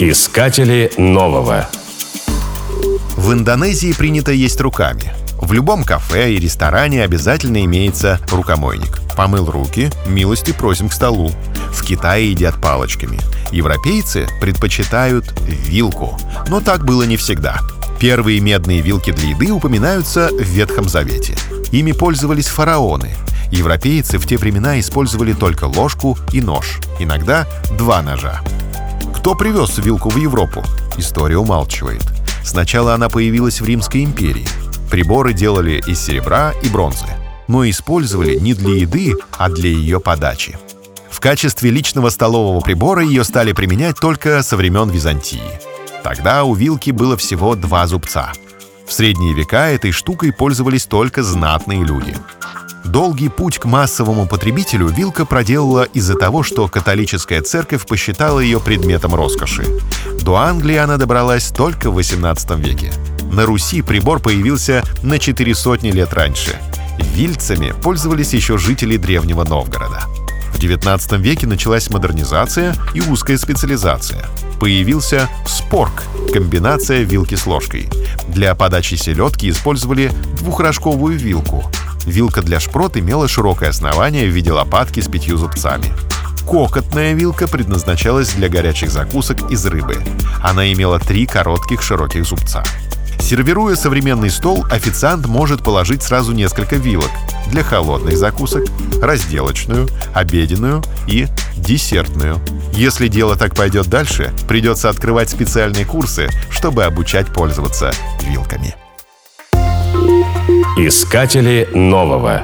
Искатели нового. В Индонезии принято есть руками. В любом кафе и ресторане обязательно имеется рукомойник. Помыл руки, милости просим к столу. В Китае едят палочками. Европейцы предпочитают вилку. Но так было не всегда. Первые медные вилки для еды упоминаются в Ветхом Завете. Ими пользовались фараоны. Европейцы в те времена использовали только ложку и нож, иногда два ножа. Кто привез вилку в Европу? История умалчивает. Сначала она появилась в Римской империи. Приборы делали из серебра и бронзы, но использовали не для еды, а для ее подачи. В качестве личного столового прибора ее стали применять только со времен Византии. Тогда у вилки было всего два зубца. В средние века этой штукой пользовались только знатные люди. Долгий путь к массовому потребителю вилка проделала из-за того, что католическая церковь посчитала ее предметом роскоши. До Англии она добралась только в XVIII веке. На Руси прибор появился на четыре сотни лет раньше. Вильцами пользовались еще жители древнего Новгорода. В XIX веке началась модернизация и узкая специализация. Появился спорк – комбинация вилки с ложкой. Для подачи селедки использовали двухрожковую вилку – Вилка для шпрот имела широкое основание в виде лопатки с пятью зубцами. Кокотная вилка предназначалась для горячих закусок из рыбы. Она имела три коротких широких зубца. Сервируя современный стол, официант может положить сразу несколько вилок для холодных закусок, разделочную, обеденную и десертную. Если дело так пойдет дальше, придется открывать специальные курсы, чтобы обучать пользоваться вилками. Искатели нового.